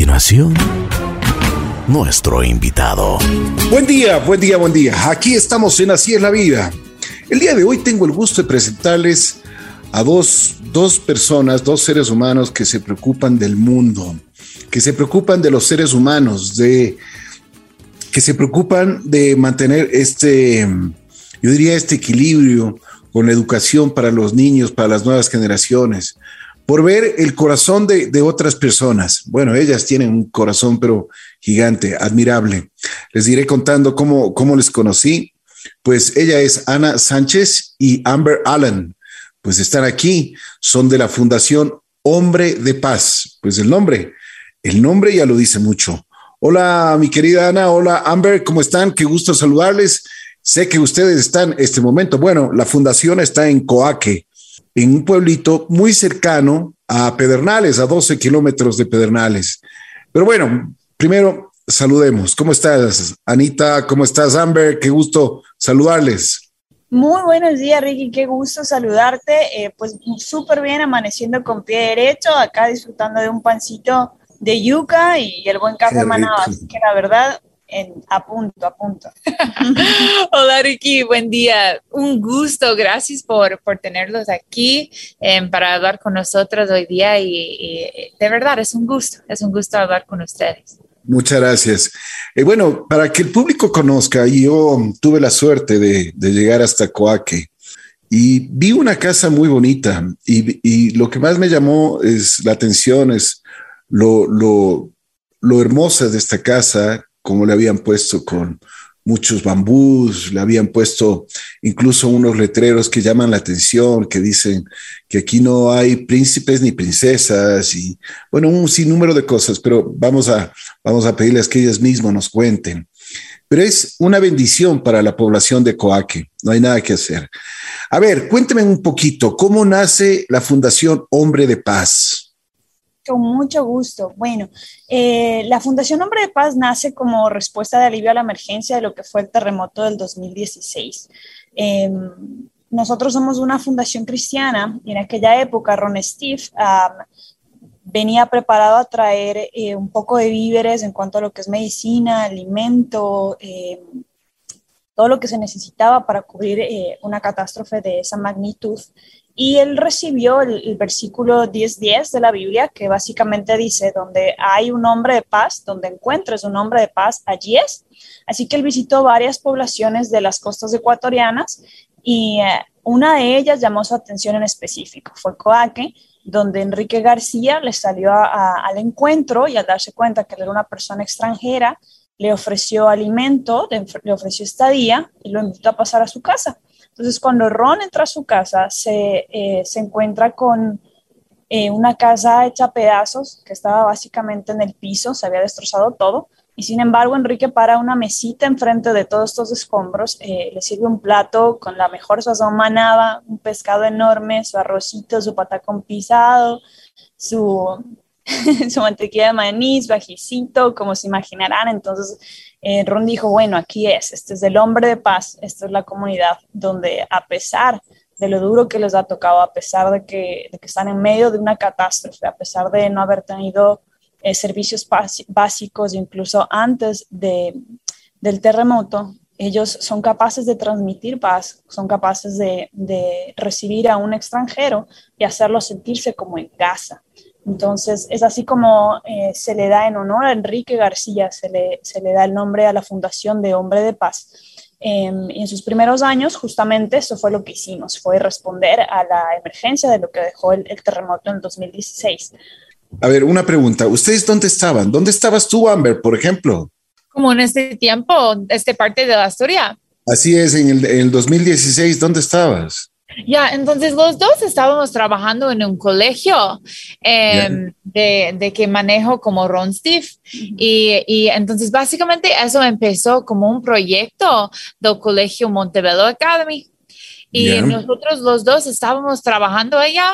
continuación, nuestro invitado. Buen día, buen día, buen día. Aquí estamos en Así es la vida. El día de hoy tengo el gusto de presentarles a dos, dos personas, dos seres humanos que se preocupan del mundo, que se preocupan de los seres humanos, de que se preocupan de mantener este, yo diría, este equilibrio con la educación para los niños, para las nuevas generaciones, por ver el corazón de, otras personas. Bueno, ellas tienen un corazón, pero gigante, admirable. Les diré contando cómo, cómo les conocí. Pues ella es Ana Sánchez y Amber Allen. Pues están aquí, son de la Fundación Hombre de Paz. Pues el nombre, el nombre ya lo dice mucho. Hola, mi querida Ana. Hola, Amber. ¿Cómo están? Qué gusto saludarles. Sé que ustedes están este momento. Bueno, la fundación está en Coaque, en un pueblito muy cercano a Pedernales, a 12 kilómetros de Pedernales. Pero bueno, primero saludemos. ¿Cómo estás, Anita? ¿Cómo estás, Amber? Qué gusto saludarles. Muy buenos días, Ricky. Qué gusto saludarte. Eh, pues súper bien, amaneciendo con pie derecho, acá disfrutando de un pancito de yuca y el buen café manaba. Así que la verdad, a punto, a punto. Hola Ricky, buen día. Un gusto, gracias por, por tenerlos aquí em, para hablar con nosotros hoy día y, de verdad es un gusto, es un gusto hablar con ustedes. Muchas gracias. Eh, bueno, para que el público conozca, yo tuve la suerte de, de llegar hasta Coaque y vi una casa muy bonita y, y, lo que más me llamó es la atención, es lo, lo, lo hermosa de esta casa, como le habían puesto con muchos bambús, le habían puesto incluso unos letreros que llaman la atención, que dicen que aquí no hay príncipes ni princesas y bueno, un sinnúmero de cosas, pero vamos a, vamos a pedirles que ellas mismas nos cuenten. Pero es una bendición para la población de Coaque, no hay nada que hacer. A ver, cuénteme un poquito, ¿cómo nace la Fundación Hombre de Paz? Con mucho gusto. Bueno, eh, la Fundación Hombre de Paz nace como respuesta de alivio a la emergencia de lo que fue el terremoto del 2016. Em, nosotros somos una fundación cristiana y en aquella época Ron Steve venía preparado a traer eh, un poco de víveres en cuanto a lo que es medicina, alimento, em, todo lo que se necesitaba para cubrir eh, una catástrofe de esa magnitud. Y él recibió el, versículo 10.10 de la Biblia, que básicamente dice, donde hay un hombre de paz, donde encuentres un hombre de paz, allí es. Así que él visitó varias poblaciones de las costas ecuatorianas y eh, una de ellas llamó su atención en específico, fue Coaque, donde Enrique García le salió al encuentro y al darse cuenta que él era una persona extranjera, le ofreció alimento, le ofreció estadía y lo invitó a pasar a su casa. Entonces, cuando Ron entra a su casa, se, eh, se encuentra con eh, una casa hecha pedazos que estaba básicamente en el piso, se había destrozado todo. Y sin embargo, Enrique para una mesita enfrente de todos estos escombros, eh, le sirve un plato con la mejor sazón manaba, un pescado enorme, su arrocito, su patacón pisado, su, su mantequilla de maní, su ajicito, como se imaginarán. Entonces, eh, Ron dijo, bueno, aquí es, este es el hombre de paz, esta es la comunidad donde a pesar de lo duro que les ha tocado, a pesar de que, están en medio de una catástrofe, a pesar de no haber tenido eh, servicios básicos, incluso antes de, del terremoto, ellos son capaces de transmitir paz, son capaces de recibir a un extranjero y hacerlo sentirse como en casa. Entonces, es así como eh, se le da en honor a Enrique García, se le, se le da el nombre a la Fundación de Hombre de Paz. Em, y en sus primeros años, justamente eso fue lo que hicimos, fue responder a la emergencia de lo que dejó el, terremoto en 2016. A ver, una pregunta. ¿Ustedes dónde estaban? ¿Dónde estabas tú, Amber, por ejemplo? Como en este tiempo, este parte de la historia. Así es, en el, en el 2016, ¿dónde estabas? Ya, entonces los dos estábamos trabajando en un colegio em, de, de, que manejo como Ron Steve. y, y, entonces básicamente eso empezó como un proyecto del colegio Montebello Academy. Y nosotros los dos estábamos trabajando allá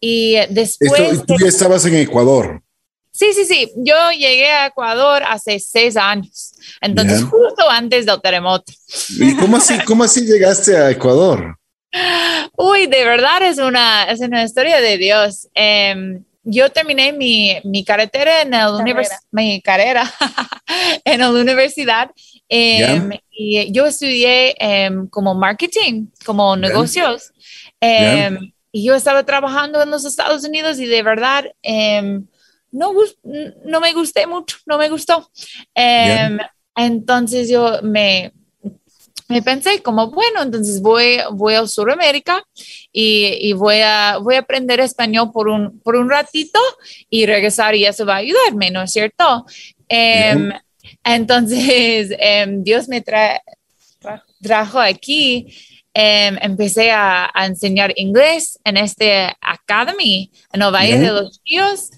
y después... tú ya estabas en Ecuador. Sí, sí, sí. Yo llegué a Ecuador hace seis años, entonces justo antes del terremoto. ¿Y cómo así, cómo así llegaste a Ecuador? Uy, de verdad es una, es una historia de Dios. Em, yo terminé mi, mi carretera en el mi carrera en la universidad em, y yo estudié em, como marketing, como negocios. Em, y yo estaba trabajando en los Estados Unidos y de verdad no, no me gusté mucho, no me gustó. Entonces yo me, me pensé como, bueno, entonces voy, voy a Sudamérica y, y, voy, a, voy a aprender español por un, por un ratito y regresar y eso va a ayudarme, ¿no es cierto? Em, entonces, em, Dios me trajo aquí. Em, empecé a, a, enseñar inglés en este academy en el Valle de los Ríos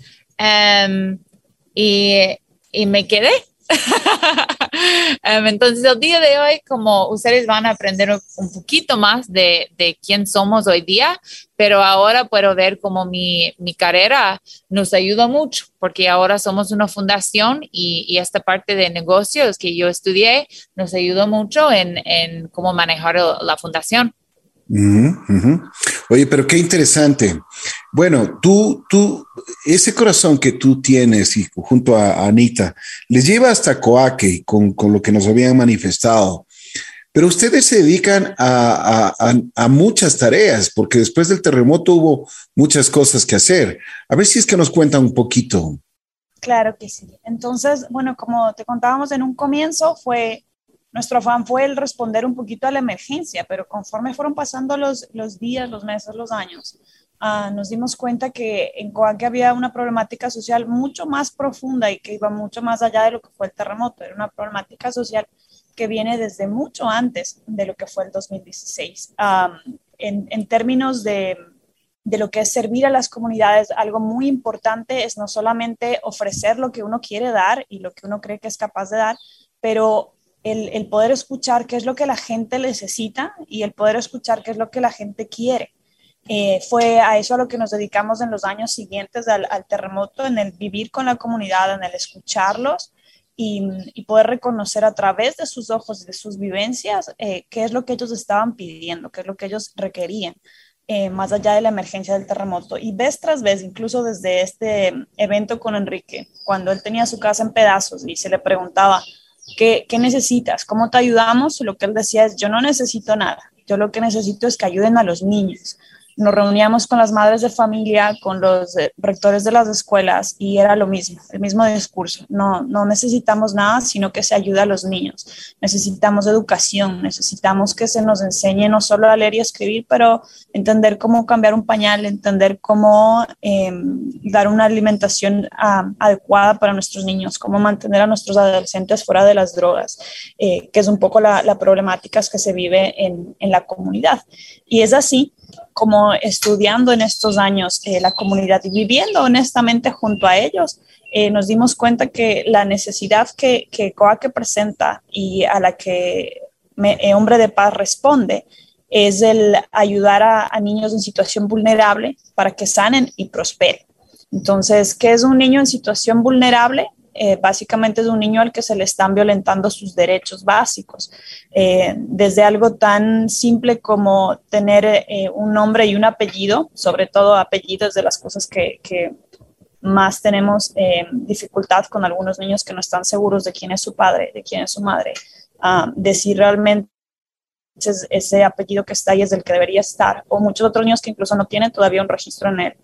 y, y me quedé Em, entonces, el día de hoy, como ustedes van a aprender un poquito más de, de quién somos hoy día, pero ahora puedo ver cómo mi, mi, carrera nos ayuda mucho, porque ahora somos una fundación y, y, esta parte de negocios que yo estudié nos ayudó mucho en, en cómo manejar la fundación. Oye, pero qué interesante. Bueno, tú, tú, ese corazón que tú tienes y junto a Anita, les lleva hasta Coaque con, con lo que nos habían manifestado. Pero ustedes se dedican a, a, a, muchas tareas, porque después del terremoto hubo muchas cosas que hacer. A ver si es que nos cuentan un poquito. Claro que sí. Entonces, bueno, como te contábamos en un comienzo, fue nuestro afán fue el responder un poquito a la emergencia, pero conforme fueron pasando los, los días, los meses, los años, uh, nos dimos cuenta que en Coaque había una problemática social mucho más profunda y que iba mucho más allá de lo que fue el terremoto. Era una problemática social que viene desde mucho antes de lo que fue el 2016. Um, en, en, términos de, de lo que es servir a las comunidades, algo muy importante es no solamente ofrecer lo que uno quiere dar y lo que uno cree que es capaz de dar, pero el, poder escuchar qué es lo que la gente necesita y el poder escuchar qué es lo que la gente quiere. Eh, fue a eso a lo que nos dedicamos en los años siguientes al, terremoto, en el vivir con la comunidad, en el escucharlos y, poder reconocer a través de sus ojos y de sus vivencias eh, qué es lo que ellos estaban pidiendo, qué es lo que ellos requerían. Eh, más allá de la emergencia del terremoto. Y vez tras vez, incluso desde este evento con Enrique, cuando él tenía su casa en pedazos y se le preguntaba, ¿Qué, necesitas? ¿Cómo te ayudamos? Lo que él decía es, yo no necesito nada, yo lo que necesito es que ayuden a los niños nos reuníamos con las madres de familia, con los eh, rectores de las escuelas y era lo mismo, el mismo discurso. No, no necesitamos nada, sino que se ayude a los niños. Necesitamos educación, necesitamos que se nos enseñe no solo a leer y escribir, pero entender cómo cambiar un pañal, entender cómo em, dar una alimentación adecuada para nuestros niños, cómo mantener a nuestros adolescentes fuera de las drogas, eh, que es un poco la, la problemática que se vive en, en la comunidad. Y es así como estudiando en estos años eh, la comunidad y viviendo honestamente junto a ellos, eh, nos dimos cuenta que la necesidad que, que COACE presenta y a la que eh, Hombre de Paz responde es el ayudar a, a, niños en situación vulnerable para que sanen y prosperen. Entonces, ¿qué es un niño en situación vulnerable? Eh, básicamente es un niño al que se le están violentando sus derechos básicos, eh, desde algo tan simple como tener eh, un nombre y un apellido, sobre todo apellidos de las cosas que, más tenemos dificultad con algunos niños que no están seguros de quién es su padre, de quién es su madre, uh, de si realmente ese apellido que está ahí es el que debería estar, o muchos otros niños que incluso no tienen todavía un registro en él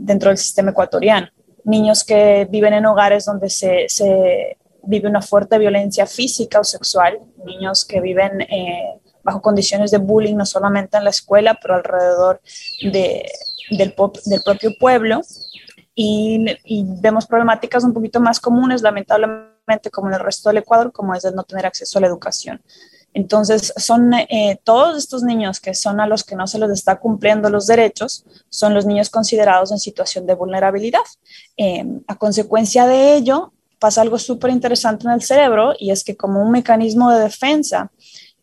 dentro del sistema ecuatoriano niños que viven en hogares donde se, se vive una fuerte violencia física o sexual, niños que viven eh, bajo condiciones de bullying, no solamente en la escuela, pero alrededor de, del, del, propio pueblo. Y, y, vemos problemáticas un poquito más comunes, lamentablemente, como en el resto del Ecuador, como es el no tener acceso a la educación. Entonces, son eh, todos estos niños que son a los que no se les está cumpliendo los derechos, son los niños considerados en situación de vulnerabilidad. Em, a consecuencia de ello, pasa algo súper interesante en el cerebro y es que como un mecanismo de defensa,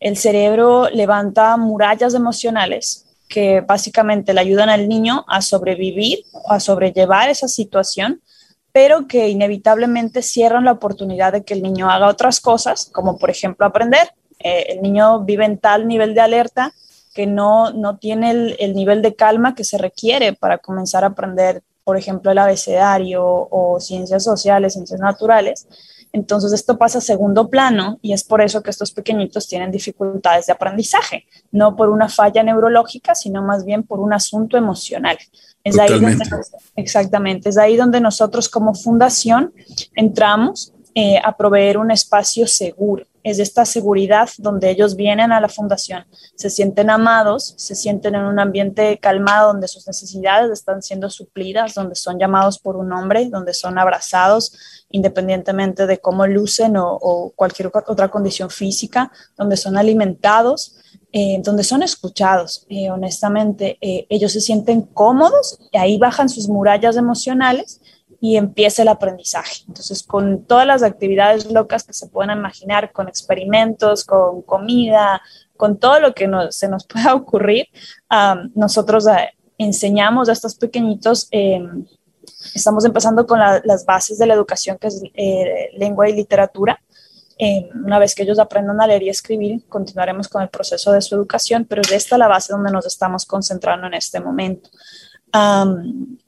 el cerebro levanta murallas emocionales que básicamente le ayudan al niño a sobrevivir, a sobrellevar esa situación, pero que inevitablemente cierran la oportunidad de que el niño haga otras cosas, como por ejemplo aprender eh, el niño vive en tal nivel de alerta que no, no tiene el, el, nivel de calma que se requiere para comenzar a aprender por ejemplo, el abecedario o ciencias sociales, ciencias naturales, entonces esto pasa a segundo plano y es por eso que estos pequeñitos tienen dificultades de aprendizaje, no por una falla neurológica, sino más bien por un asunto emocional. Es ahí donde, exactamente, es ahí donde nosotros como fundación entramos eh, a proveer un espacio seguro. Es esta seguridad donde ellos vienen a la fundación, se sienten amados, se sienten en un ambiente calmado donde sus necesidades están siendo suplidas, donde son llamados por un nombre, donde son abrazados independientemente de cómo lucen o, cualquier otra condición física, donde son alimentados, eh, donde son escuchados. Eh, honestamente, ellos se sienten cómodos y ahí bajan sus murallas emocionales y empieza el aprendizaje. Entonces, con todas las actividades locas que se puedan imaginar, con experimentos, con comida, con todo lo que se nos pueda ocurrir, nosotros eh, enseñamos a estos pequeñitos, em, estamos empezando con las bases de la educación, que es eh, lengua y literatura. Em, una vez que ellos aprendan a leer y escribir, continuaremos con el proceso de su educación, pero es esta la base donde nos estamos concentrando en este momento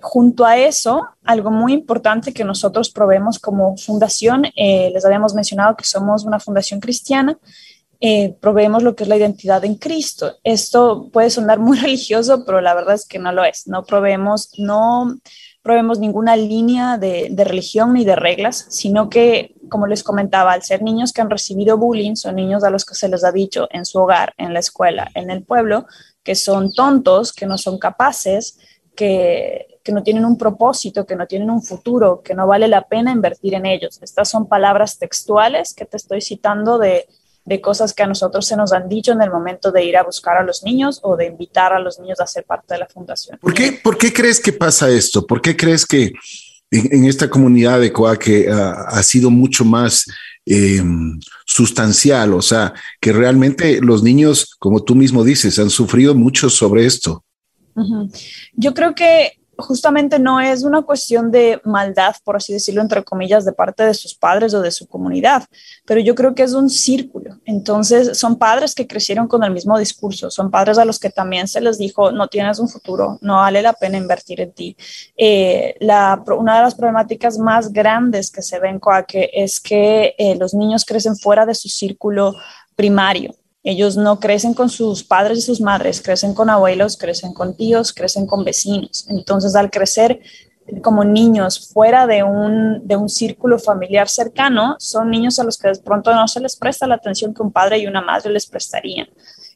junto a eso, algo muy importante que nosotros probemos como fundación, eh, les habíamos mencionado que somos una fundación cristiana, eh, proveemos lo que es la identidad en Cristo. Esto puede sonar muy religioso, pero la verdad es que no lo es. No proveemos, no proveemos ninguna línea de, de religión ni de reglas, sino que, como les comentaba, al ser niños que han recibido bullying, son niños a los que se les ha dicho en su hogar, en la escuela, en el pueblo, que son tontos, que no son capaces, que, no tienen un propósito, que no tienen un futuro, que no vale la pena invertir en ellos. Estas son palabras textuales que te estoy citando de, cosas que a nosotros se nos han dicho en el momento de ir a buscar a los niños o de invitar a los niños a ser parte de la fundación. ¿Por qué, por qué crees que pasa esto? ¿Por qué crees que en, esta comunidad de Coaque ah, ha sido mucho más em, sustancial? O sea, que realmente los niños, como tú mismo dices, han sufrido mucho sobre esto. Yo creo que justamente no es una cuestión de maldad, por así decirlo, entre comillas, de parte de sus padres o de su comunidad, pero yo creo que es un círculo. Entonces, son padres que crecieron con el mismo discurso, son padres a los que también se les dijo, no tienes un futuro, no vale la pena invertir en ti. Eh, una de las problemáticas más grandes que se ven Coaque es que eh, los niños crecen fuera de su círculo primario. Ellos no crecen con sus padres y sus madres, crecen con abuelos, crecen con tíos, crecen con vecinos. Entonces, al crecer como niños fuera de un, de un círculo familiar cercano, son niños a los que de pronto no se les presta la atención que un padre y una madre les prestarían.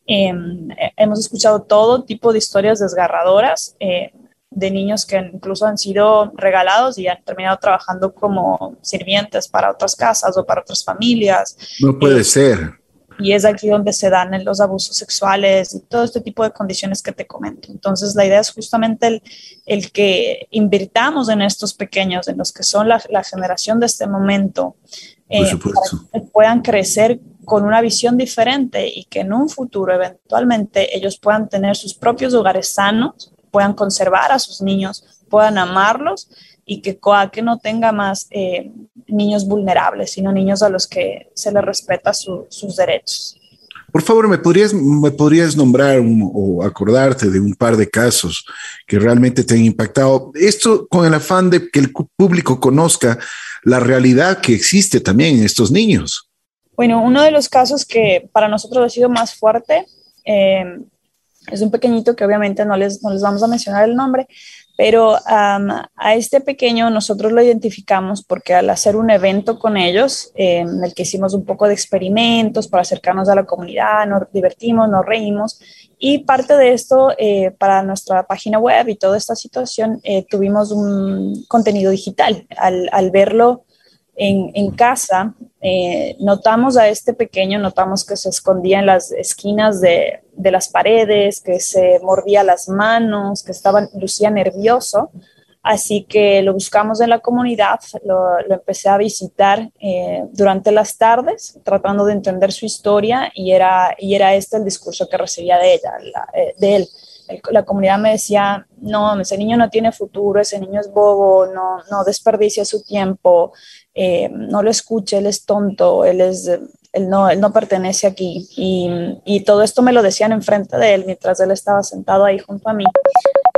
Em, hemos escuchado todo tipo de historias desgarradoras eh, de niños que incluso han sido regalados y han terminado trabajando como sirvientes para otras casas o para otras familias. No puede eh, ser y es aquí donde se dan los abusos sexuales y todo este tipo de condiciones que te comento. Entonces, la idea es justamente el, el que invirtamos en estos pequeños, en los que son la, la generación de este momento, eh, para que puedan crecer con una visión diferente y que en un futuro eventualmente ellos puedan tener sus propios hogares sanos, puedan conservar a sus niños, puedan amarlos y que COACE no tenga más eh, niños vulnerables, sino niños a los que se les respeta sus derechos. Por favor, ¿me podrías, me podrías nombrar o acordarte de un par de casos que realmente te han impactado? Esto con el afán de que el público conozca la realidad que existe también en estos niños. Bueno, uno de los casos que para nosotros ha sido más fuerte eh, es un pequeñito que obviamente no les, no les vamos a mencionar el nombre, pero a este pequeño nosotros lo identificamos porque al hacer un evento con ellos, en el que hicimos un poco de experimentos para acercarnos a la comunidad, nos divertimos, nos reímos, y parte de esto, eh, para nuestra página web y toda esta situación, eh, tuvimos un contenido digital. Al, al verlo en, casa, eh, notamos a este pequeño, notamos que se escondía en las esquinas de, las paredes, que se mordía las manos, que estaba, lucía nervioso. Así que lo buscamos en la comunidad, lo, empecé a visitar eh, durante las tardes, tratando de entender su historia y era, y era este el discurso que recibía de ella, eh, de él la comunidad me decía, no, ese niño no tiene futuro, ese niño es bobo, no, no desperdicia su tiempo, eh, no lo escuche, él es tonto, él, es, él, no, él no pertenece aquí. Y, y, todo esto me lo decían enfrente de él mientras él estaba sentado ahí junto a mí.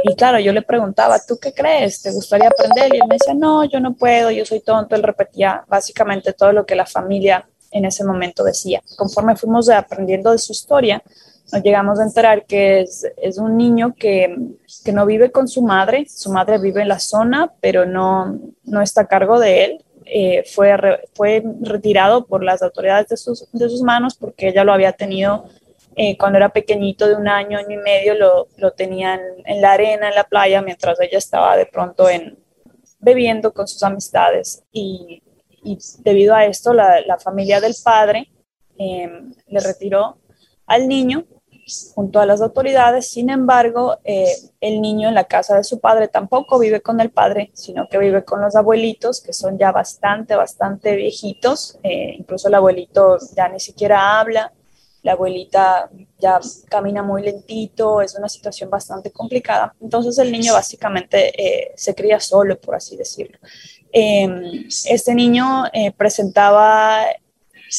y claro, yo le preguntaba, ¿tú qué crees? ¿Te gustaría aprender? Y él me decía, no, yo no puedo, yo soy tonto. Él repetía básicamente todo lo que la familia en ese momento decía. Conforme fuimos aprendiendo de su historia, nos llegamos a enterar que es, es un niño que, que, no vive con su madre, su madre vive en la zona, pero no, no está a cargo de él. Eh, fue, fue retirado por las autoridades de sus, de sus manos porque ella lo había tenido eh, cuando era pequeñito, de un año, año y medio, lo, lo tenían en la arena, en la playa, mientras ella estaba de pronto en, bebiendo con sus amistades. Y, y debido a esto, la, la familia del padre eh, le retiró al niño junto a las autoridades. Sin embargo, eh, el niño en la casa de su padre tampoco vive con el padre, sino que vive con los abuelitos, que son ya bastante, bastante viejitos. incluso el abuelito ya ni siquiera habla la abuelita ya camina muy lentito, es una situación bastante complicada. Entonces el niño básicamente eh, se cría solo, por así decirlo. Em, este niño eh, presentaba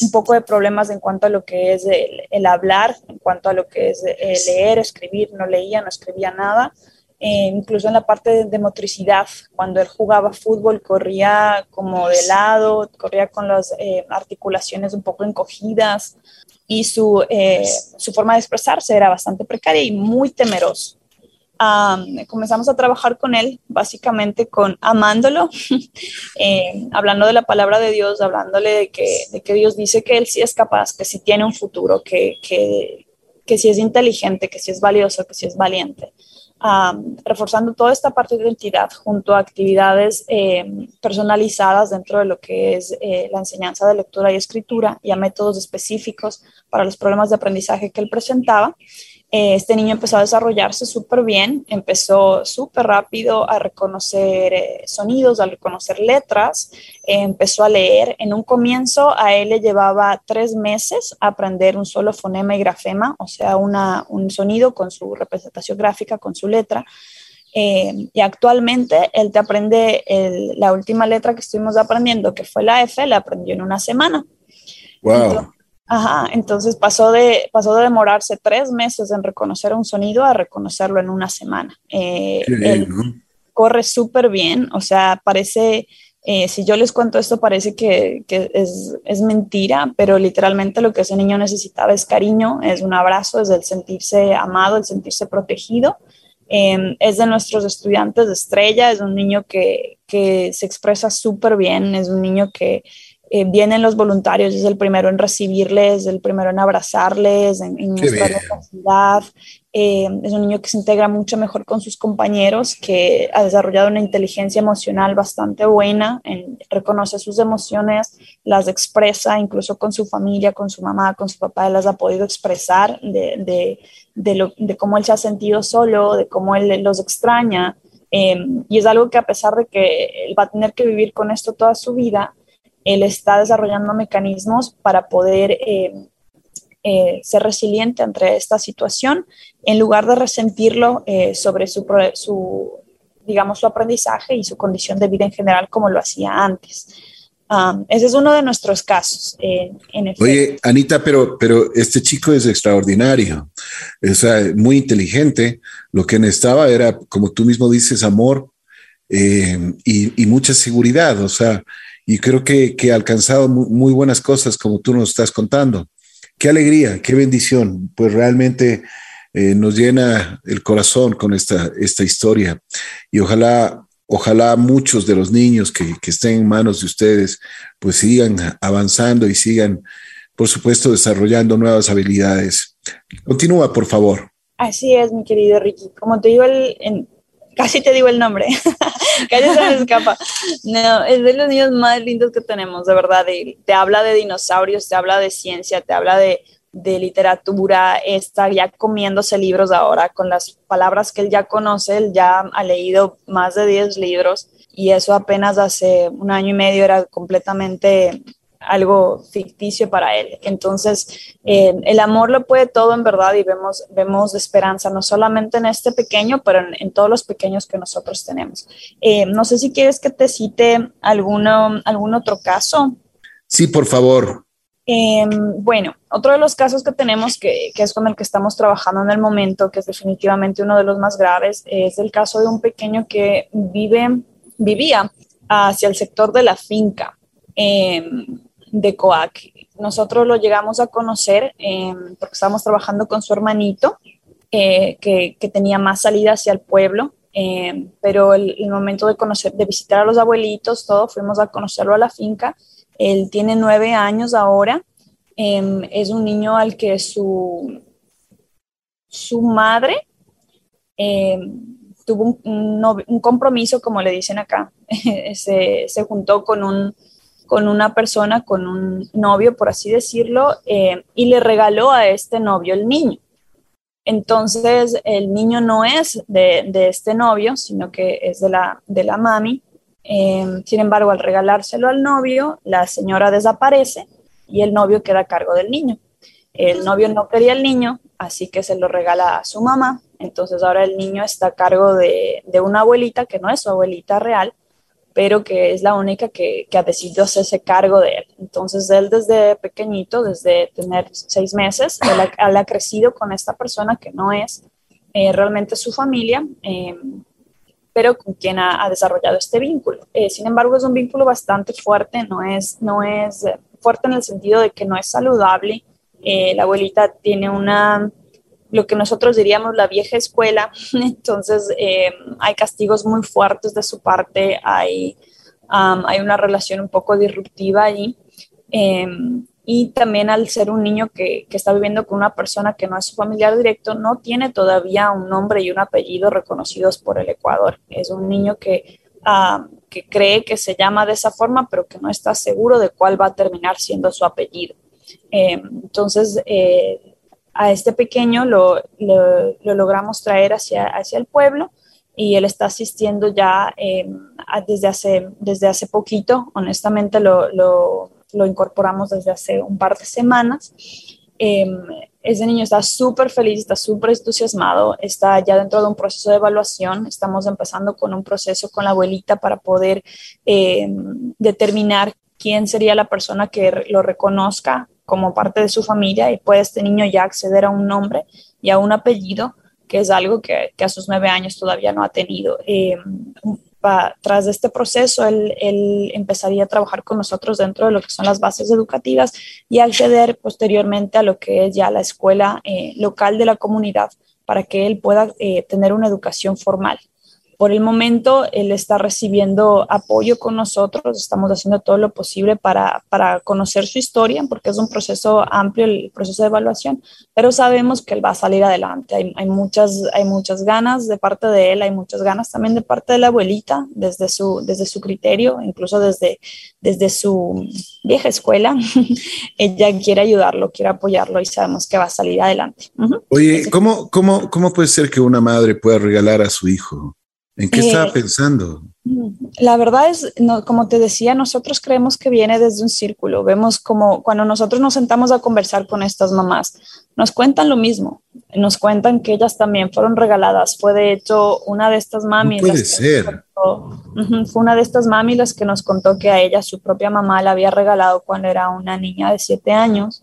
un poco de problemas en cuanto a lo que es el, hablar, en cuanto a lo que es eh, leer, escribir, no leía, no escribía nada. incluso en la parte de, motricidad, cuando él jugaba fútbol, corría como de lado, corría con las articulaciones un poco encogidas, y su, eh, su forma de expresarse era bastante precaria y muy temeroso. Comenzamos a trabajar con él, básicamente con amándolo, eh, hablando de la palabra de Dios, hablándole de que, de que Dios dice que él sí es capaz, que sí tiene un futuro, que, que, que sí es inteligente, que sí es valioso, que sí es valiente reforzando toda esta parte de identidad junto a actividades eh, personalizadas dentro de lo que es eh, la enseñanza de lectura y escritura y a métodos específicos para los problemas de aprendizaje que él presentaba. Eh, este niño empezó a desarrollarse súper bien, empezó súper rápido a reconocer eh, sonidos, a reconocer letras, eh, empezó a leer. En un comienzo a él le llevaba tres meses aprender un solo fonema y grafema, o sea, una, un sonido con su representación gráfica, con su letra. y actualmente él te aprende la última letra que estuvimos aprendiendo, que fue la F, la aprendió en una semana. Wow. Ajá, entonces pasó de, pasó de demorarse tres meses en reconocer un sonido a reconocerlo en una semana. Eh, corre súper bien, o sea, parece, eh, si yo les cuento esto, parece que, que es, es, mentira, pero literalmente lo que ese niño necesitaba es cariño, es un abrazo, es el sentirse amado, el sentirse protegido. Em, es de nuestros estudiantes de estrella, es un niño que, que se expresa súper bien, es un niño que eh, vienen los voluntarios, es el primero en recibirles, el primero en abrazarles, en, en mostrar capacidad. Eh, es un niño que se integra mucho mejor con sus compañeros, que ha desarrollado una inteligencia emocional bastante buena, reconoce sus emociones, las expresa, incluso con su familia, con su mamá, con su papá, las ha podido expresar de, de, de, lo, de cómo él se ha sentido solo, de cómo él los extraña. Eh, y es algo que a pesar de que él va a tener que vivir con esto toda su vida, él está desarrollando mecanismos para poder eh, eh, ser resiliente ante esta situación en lugar de resentirlo eh, sobre su, su, digamos, su aprendizaje y su condición de vida en general como lo hacía antes. Um, ese es uno de nuestros casos. Oye, Anita, pero, pero este chico es extraordinario, es muy inteligente. Lo que necesitaba era, como tú mismo dices, amor y, y, mucha seguridad. O sea, y creo que, que ha alcanzado muy, buenas cosas como tú nos estás contando. Qué alegría, qué bendición, pues realmente eh, nos llena el corazón con esta, esta historia y ojalá, ojalá muchos de los niños que, que estén en manos de ustedes pues sigan avanzando y sigan, por supuesto, desarrollando nuevas habilidades. Continúa, por favor. Así es, mi querido Ricky. Como te digo, el, en, casi te digo el nombre, casi se me escapa. No, es de los niños más lindos que tenemos, de verdad. te habla de dinosaurios, te habla de ciencia, te habla de, de literatura, está ya comiéndose libros ahora con las palabras que él ya conoce, él ya ha leído más de 10 libros y eso apenas hace un año y medio era completamente algo ficticio para él. Entonces, eh, el amor lo puede todo en verdad y vemos, vemos esperanza, no solamente en este pequeño, pero en, todos los pequeños que nosotros tenemos. Eh, no sé si quieres que te cite alguno, algún otro caso. Sí, por favor. Em, bueno, otro de los casos que tenemos, que, que, es con el que estamos trabajando en el momento, que es definitivamente uno de los más graves, es el caso de un pequeño que vive, vivía hacia el sector de la finca eh, de Coac. Nosotros lo llegamos a conocer eh, porque estábamos trabajando con su hermanito, eh, que, que, tenía más salida hacia el pueblo, pero el, momento de, conocer, de visitar a los abuelitos, todo, fuimos a conocerlo a la finca él tiene nueve años ahora. Eh, es un niño al que su, su madre tuvo un, un, un, compromiso, como le dicen acá. se, se, juntó con, un, con una persona, con un novio, por así decirlo, eh, y le regaló a este novio el niño. Entonces, el niño no es de, de este novio, sino que es de la, de la mami. Eh, sin embargo, al regalárselo al novio, la señora desaparece y el novio queda a cargo del niño. El novio no quería el niño, así que se lo regala a su mamá. Entonces ahora el niño está a cargo de, de una abuelita que no es su abuelita real, pero que es la única que, que, ha decidido hacerse cargo de él. Entonces él desde pequeñito, desde tener seis meses, él ha, él ha crecido con esta persona que no es eh, realmente su familia. Eh, pero con quien ha, ha desarrollado este vínculo. Eh, sin embargo, es un vínculo bastante fuerte, no es, no es fuerte en el sentido de que no es saludable. Eh, la abuelita tiene una, lo que nosotros diríamos la vieja escuela, entonces eh, hay castigos muy fuertes de su parte, hay, um, hay una relación un poco disruptiva allí. Eh, y también al ser un niño que, que, está viviendo con una persona que no es su familiar directo, no tiene todavía un nombre y un apellido reconocidos por el Ecuador. Es un niño que, uh, que cree que se llama de esa forma, pero que no está seguro de cuál va a terminar siendo su apellido. Eh, entonces, eh, a este pequeño lo, lo, lo, logramos traer hacia, hacia el pueblo y él está asistiendo ya eh, desde, hace, desde hace poquito. Honestamente, lo, lo incorporamos desde hace un par de semanas. Eh, ese niño está súper feliz, está súper entusiasmado, está ya dentro de un proceso de evaluación. Estamos empezando con un proceso con la abuelita para poder eh, determinar quién sería la persona que lo reconozca como parte de su familia y puede este niño ya acceder a un nombre y a un apellido, que es algo que, que a sus nueve años todavía no ha tenido. Eh, tras este proceso, él, él, empezaría a trabajar con nosotros dentro de lo que son las bases educativas y acceder posteriormente a lo que es ya la escuela eh, local de la comunidad para que él pueda eh, tener una educación formal. Por el momento, él está recibiendo apoyo con nosotros, estamos haciendo todo lo posible para, para, conocer su historia, porque es un proceso amplio, el proceso de evaluación, pero sabemos que él va a salir adelante. Hay, hay, muchas, hay muchas ganas de parte de él, hay muchas ganas también de parte de la abuelita, desde su, desde su criterio, incluso desde, desde su vieja escuela. Ella quiere ayudarlo, quiere apoyarlo y sabemos que va a salir adelante. Uh -huh. Oye, ¿cómo, cómo, ¿cómo puede ser que una madre pueda regalar a su hijo? ¿En qué estaba eh, pensando? La verdad es, no, como te decía, nosotros creemos que viene desde un círculo. Vemos como cuando nosotros nos sentamos a conversar con estas mamás, nos cuentan lo mismo. Nos cuentan que ellas también fueron regaladas. Fue de hecho una de estas mami. No puede ser. Contó, fue una de estas mami las que nos contó que a ella su propia mamá la había regalado cuando era una niña de siete años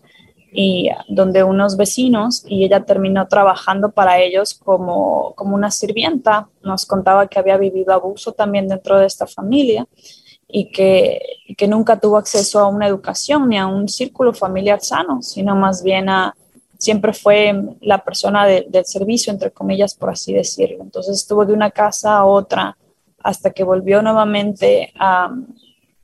y donde unos vecinos y ella terminó trabajando para ellos como, como una sirvienta. Nos contaba que había vivido abuso también dentro de esta familia y que, y que nunca tuvo acceso a una educación ni a un círculo familiar sano, sino más bien a, siempre fue la persona de, del servicio, entre comillas, por así decirlo. Entonces estuvo de una casa a otra hasta que volvió nuevamente a,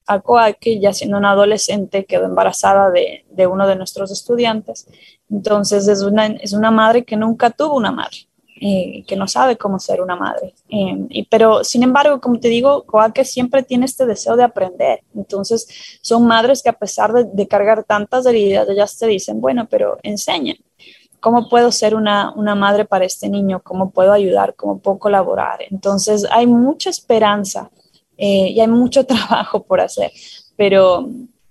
a Coaque, ya siendo una adolescente, quedó embarazada de, de, uno de nuestros estudiantes. Entonces es una, es una madre que nunca tuvo una madre, eh, que no sabe cómo ser una madre. Eh, y, pero sin embargo, como te digo, Coaque siempre tiene este deseo de aprender. Entonces son madres que a pesar de, de cargar tantas heridas, ellas te dicen, bueno, pero enseñen. ¿Cómo puedo ser una, una madre para este niño? ¿Cómo puedo ayudar? ¿Cómo puedo colaborar? Entonces hay mucha esperanza eh, y hay mucho trabajo por hacer, pero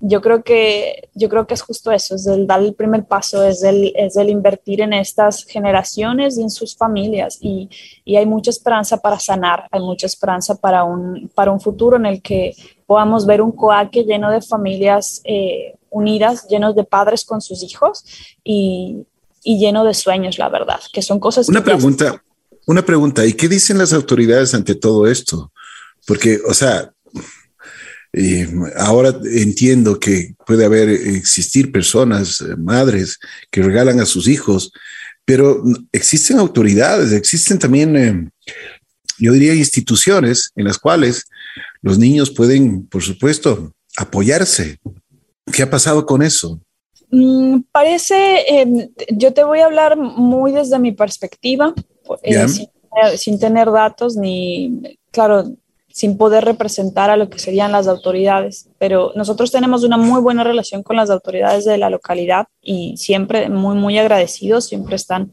yo creo que, yo creo que es justo eso, es el dar el primer paso, es el, es el invertir en estas generaciones y en sus familias y, y, hay mucha esperanza para sanar, hay mucha esperanza para un, para un futuro en el que podamos ver un coaque lleno de familias eh, unidas, llenos de padres con sus hijos y, y lleno de sueños, la verdad, que son cosas... Una pregunta, una pregunta, ¿y qué dicen las autoridades ante todo esto? Porque, o sea, eh, ahora entiendo que puede haber, existir personas, eh, madres, que regalan a sus hijos, pero existen autoridades, existen también, eh, yo diría, instituciones en las cuales los niños pueden, por supuesto, apoyarse. ¿Qué ha pasado con eso? Mm, parece, em, yo te voy a hablar muy desde mi perspectiva, sin, sin, tener datos ni, claro, sin poder representar a lo que serían las autoridades. Pero nosotros tenemos una muy buena relación con las autoridades de la localidad y siempre muy, muy agradecidos, siempre están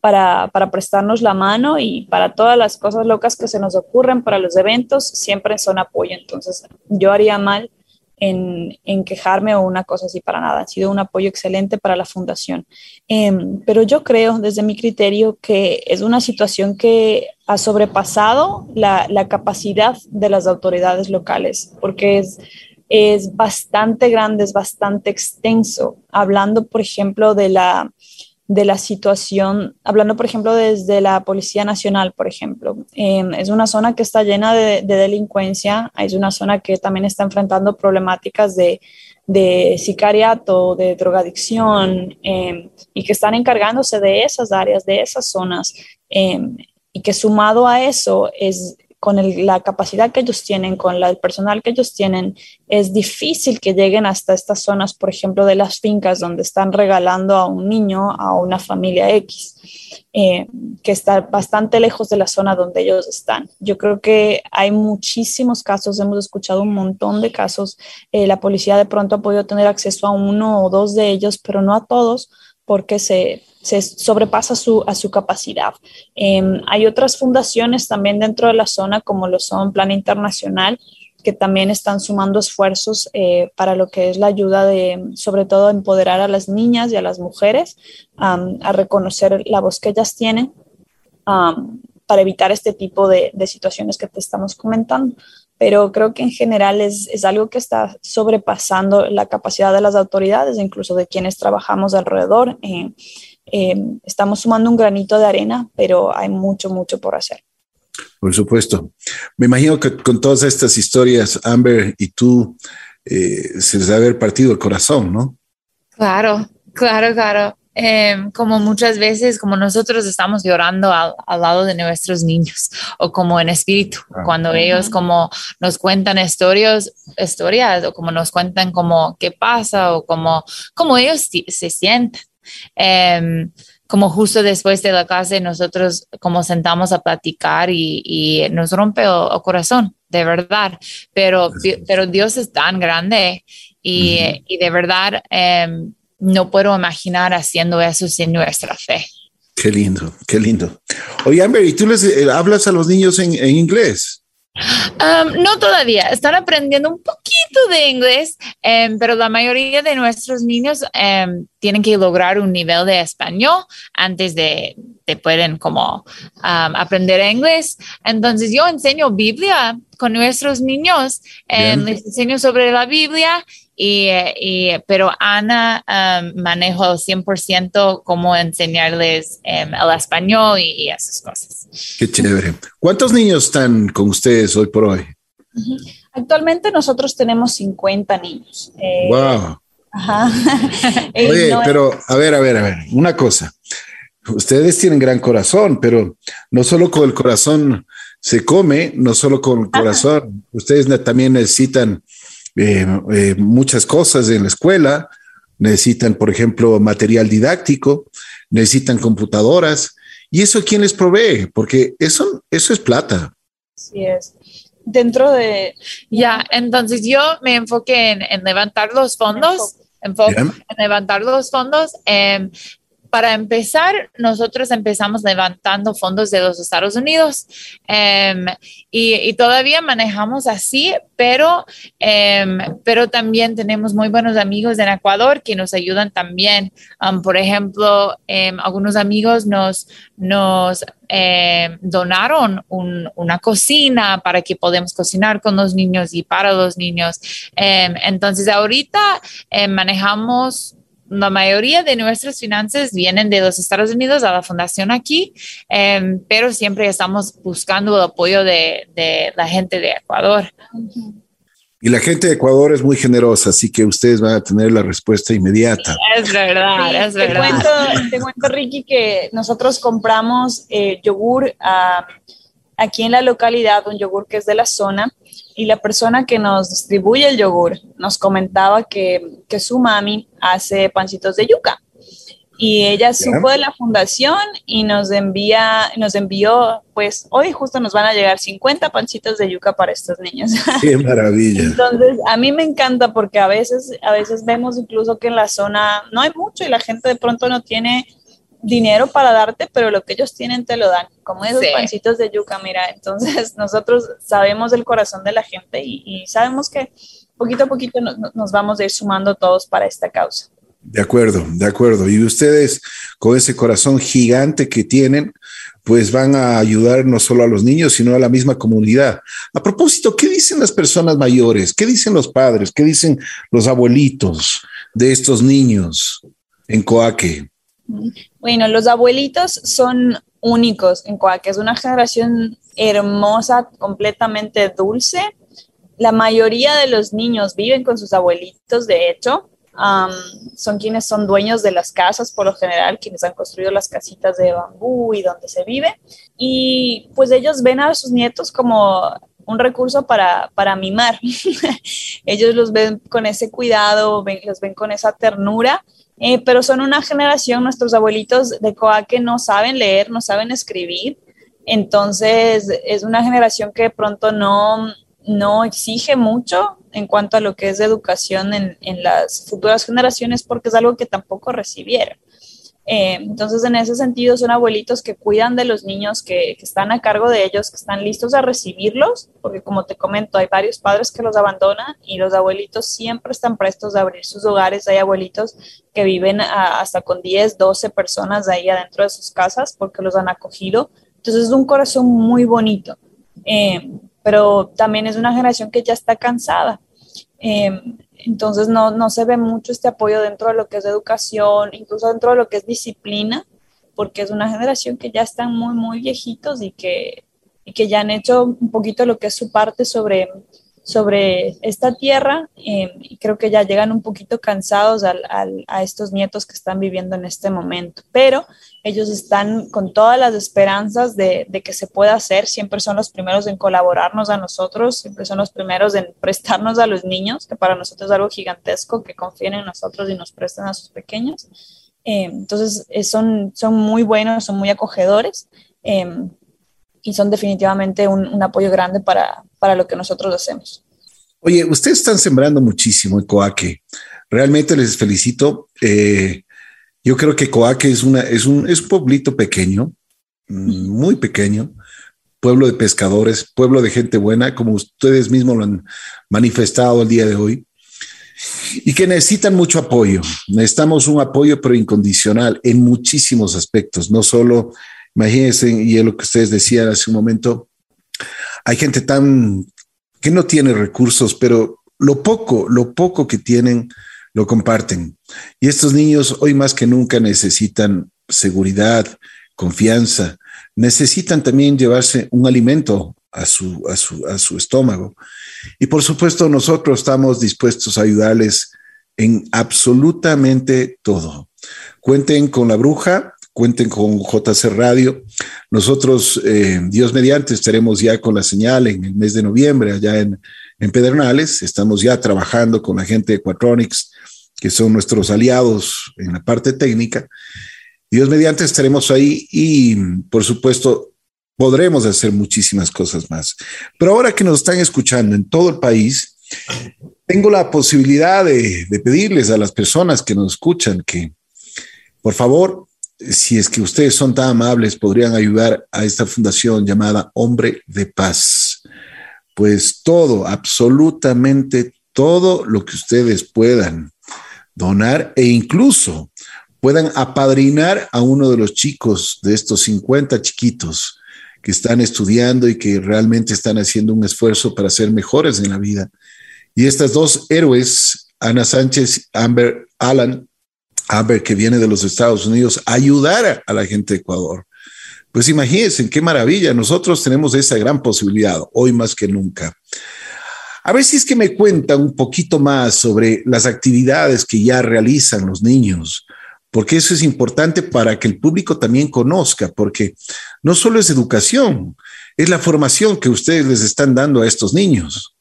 para, para, prestarnos la mano y para todas las cosas locas que se nos ocurren, para los eventos, siempre son apoyo. Entonces, yo haría mal en, quejarme o una cosa así para nada. Ha sido un apoyo excelente para la fundación. Em, pero yo creo, desde mi criterio, que es una situación que ha sobrepasado la, la capacidad de las autoridades locales, porque es, es bastante grande, es bastante extenso. Hablando, por ejemplo, de la de la situación, hablando por ejemplo desde la Policía Nacional, por ejemplo, em, es una zona que está llena de, delincuencia, es una zona que también está enfrentando problemáticas de, de sicariato, de drogadicción, em, y que están encargándose de esas áreas, de esas zonas, em, y que sumado a eso es con la capacidad que ellos tienen, con el personal que ellos tienen, es difícil que lleguen hasta estas zonas, por ejemplo, de las fincas donde están regalando a un niño, a una familia X, eh, que está bastante lejos de la zona donde ellos están. Yo creo que hay muchísimos casos, hemos escuchado un montón de casos. Eh, la policía de pronto ha podido tener acceso a uno o dos de ellos, pero no a todos porque se se sobrepasa su, a su capacidad. Em, hay otras fundaciones también dentro de la zona, como lo son Plan Internacional, que también están sumando esfuerzos eh, para lo que es la ayuda de, sobre todo, empoderar a las niñas y a las mujeres a reconocer la voz que ellas tienen para evitar este tipo de, de, situaciones que te estamos comentando. Pero creo que en general es, es, algo que está sobrepasando la capacidad de las autoridades, incluso de quienes trabajamos alrededor. Eh, eh, estamos sumando un granito de arena, pero hay mucho, mucho por hacer. Por supuesto. Me imagino que con todas estas historias, Amber y tú, eh, se les debe haber partido el corazón, ¿no? Claro, claro, claro. Em, como muchas veces, como nosotros estamos llorando al, lado de nuestros niños o como en espíritu, ah. cuando ellos como nos cuentan historias, historias o como nos cuentan como qué pasa o como, como ellos se sienten. Em, como justo después de la clase nosotros como sentamos a platicar y, nos rompe el, corazón, de verdad, pero, pero Dios es tan grande y, y de verdad em, no puedo imaginar haciendo eso sin nuestra fe. Qué lindo, qué lindo. Oye, Amber, ¿y tú les eh, hablas a los niños en, en inglés? Um, no todavía, están aprendiendo un poquito de inglés, em, pero la mayoría de nuestros niños em, tienen que lograr un nivel de español antes de, de pueden como aprender inglés. Entonces yo enseño Biblia con nuestros niños, em, les enseño sobre la Biblia y, pero Ana um, manejo 100% cómo enseñarles um, el español y, esas cosas. Qué chévere. ¿Cuántos niños están con ustedes hoy por hoy? Actualmente nosotros tenemos 50 niños. wow. Eh, ajá. Oye, pero a ver, a ver, a ver, una cosa. Ustedes tienen gran corazón, pero no solo con el corazón se come, no solo con el corazón, ustedes también necesitan eh, eh, muchas cosas en la escuela, necesitan, por ejemplo, material didáctico, necesitan computadoras. ¿Y eso quién les provee? Porque eso, eso es plata. Sí es. Dentro de... Ya, entonces yo me enfoqué en, levantar los fondos, en levantar los fondos. Para empezar, nosotros empezamos levantando fondos de los Estados Unidos em, y, todavía manejamos así, pero, em, pero también tenemos muy buenos amigos en Ecuador que nos ayudan también. Por ejemplo, em, algunos amigos nos, nos donaron una cocina para que podamos cocinar con los niños y para los niños. entonces, ahorita manejamos la mayoría de nuestras finanzas vienen de los Estados Unidos a la fundación aquí, em, pero siempre estamos buscando el apoyo de, la gente de Ecuador. Y la gente de Ecuador es muy generosa, así que ustedes van a tener la respuesta inmediata. es verdad, es verdad. Te cuento, te cuento, Ricky, que nosotros compramos eh, yogur ah, aquí en la localidad, un yogur que es de la zona, y la persona que nos distribuye el yogur nos comentaba que, que su mami hace pancitos de yuca. Y ella supo de la fundación y nos envía, nos envió, pues hoy justo nos van a llegar 50 pancitos de yuca para estos niños. Qué maravilla. Entonces, a mí me encanta porque a veces, a veces vemos incluso que en la zona no hay mucho y la gente de pronto no tiene dinero para darte, pero lo que ellos tienen te lo dan, como esos pancitos de yuca, mira, entonces nosotros sabemos el corazón de la gente y, sabemos que poquito a poquito nos, vamos a ir sumando todos para esta causa. De acuerdo, de acuerdo. Y ustedes con ese corazón gigante que tienen, pues van a ayudar no solo a los niños, sino a la misma comunidad. A propósito, ¿qué dicen las personas mayores? ¿Qué dicen los padres? ¿Qué dicen los abuelitos de estos niños en Coaque? Bueno, los abuelitos son únicos en Coaque, es una generación hermosa, completamente dulce. La mayoría de los niños viven con sus abuelitos, de hecho, son quienes son dueños de las casas, por lo general, quienes han construido las casitas de bambú y donde se vive. Y pues ellos ven a sus nietos como un recurso para, para mimar. ellos los ven con ese cuidado, los ven con esa ternura eh, pero son una generación, nuestros abuelitos de Coaque no saben leer, no saben escribir, entonces es una generación que de pronto no, no exige mucho en cuanto a lo que es educación en, en las futuras generaciones porque es algo que tampoco recibieron. Eh, entonces, en ese sentido, son abuelitos que cuidan de los niños, que, están a cargo de ellos, que están listos a recibirlos, porque como te comento, hay varios padres que los abandonan y los abuelitos siempre están prestos a abrir sus hogares. Hay abuelitos que viven hasta con 10, 12 personas ahí adentro de sus casas porque los han acogido. Entonces, es un corazón muy bonito, eh, pero también es una generación que ya está cansada. Eh, entonces no, no se ve mucho este apoyo dentro de lo que es educación, incluso dentro de lo que es disciplina, porque es una generación que ya están muy, muy viejitos y que, y que ya han hecho un poquito lo que es su parte sobre sobre esta tierra eh, y creo que ya llegan un poquito cansados a estos nietos que están viviendo en este momento, pero ellos están con todas las esperanzas de, que se pueda hacer, siempre son los primeros en colaborarnos a nosotros, siempre son los primeros en prestarnos a los niños, que para nosotros es algo gigantesco, que confíen en nosotros y nos presten a sus pequeños. Eh, entonces eh, son, son muy buenos, son muy acogedores y son definitivamente un, apoyo grande para, para lo que nosotros hacemos. Oye, ustedes están sembrando muchísimo en Coaque. Realmente les felicito. Eh, yo creo que Coaque es, una, es, un, es un pueblito pequeño, mm, muy pequeño, pueblo de pescadores, pueblo de gente buena, como ustedes mismos lo han manifestado el día de hoy, y que necesitan mucho apoyo. Necesitamos un apoyo, pero incondicional en muchísimos aspectos, no solo Imagínense, y es lo que ustedes decían hace un momento, hay gente tan que no tiene recursos, pero lo poco, lo poco que tienen, lo comparten. Y estos niños hoy más que nunca necesitan seguridad, confianza, necesitan también llevarse un alimento a su, a su, a su estómago. Y por supuesto, nosotros estamos dispuestos a ayudarles en absolutamente todo. Cuenten con la bruja, cuenten con JC Radio. Nosotros, eh, Dios mediante, estaremos ya con la señal en el mes de noviembre allá en, en Pedernales. Estamos ya trabajando con la gente de Quatronics, que son nuestros aliados en la parte técnica. Dios mediante, estaremos ahí y, por supuesto, podremos hacer muchísimas cosas más. Pero ahora que nos están escuchando en todo el país, tengo la posibilidad de, de pedirles a las personas que nos escuchan que, por favor, si es que ustedes son tan amables, podrían ayudar a esta fundación llamada Hombre de Paz. Pues todo, absolutamente todo lo que ustedes puedan donar e incluso puedan apadrinar a uno de los chicos de estos 50 chiquitos que están estudiando y que realmente están haciendo un esfuerzo para ser mejores en la vida. Y estas dos héroes, Ana Sánchez, Amber Alan, Amber que viene de los Estados Unidos, ayudar a la gente de Ecuador. Pues imagínense, qué maravilla, nosotros tenemos esa gran posibilidad, hoy más que nunca. A ver si es que me cuenta un poquito más sobre las actividades que ya realizan los niños, porque eso es importante para que el público también conozca, porque no solo es educación, es la formación que ustedes les están dando a estos niños.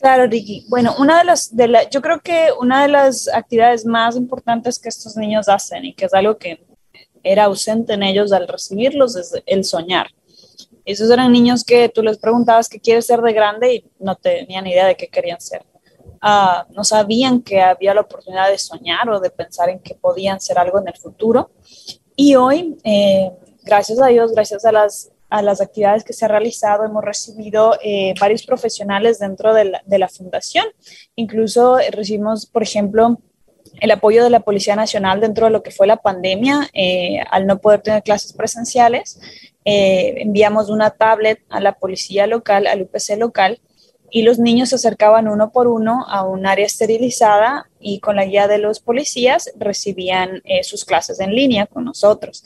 Claro, Ricky. Bueno, una de las, de la, yo creo que una de las actividades más importantes que estos niños hacen y que es algo que era ausente en ellos al recibirlos es el soñar. Esos eran niños que tú les preguntabas qué quieres ser de grande y no tenían idea de qué querían ser. Ah, no sabían que había la oportunidad de soñar o de pensar en que podían ser algo en el futuro. Y hoy, eh, gracias a Dios, gracias a las, a las actividades que se han realizado, hemos recibido eh, varios profesionales dentro de la, de la fundación. Incluso recibimos, por ejemplo, el apoyo de la Policía Nacional dentro de lo que fue la pandemia, eh, al no poder tener clases presenciales. enviamos una tablet a la policía local, al UPC local, y los niños se acercaban uno por uno a un área esterilizada y con la guía de los policías recibían eh, sus clases en línea con nosotros.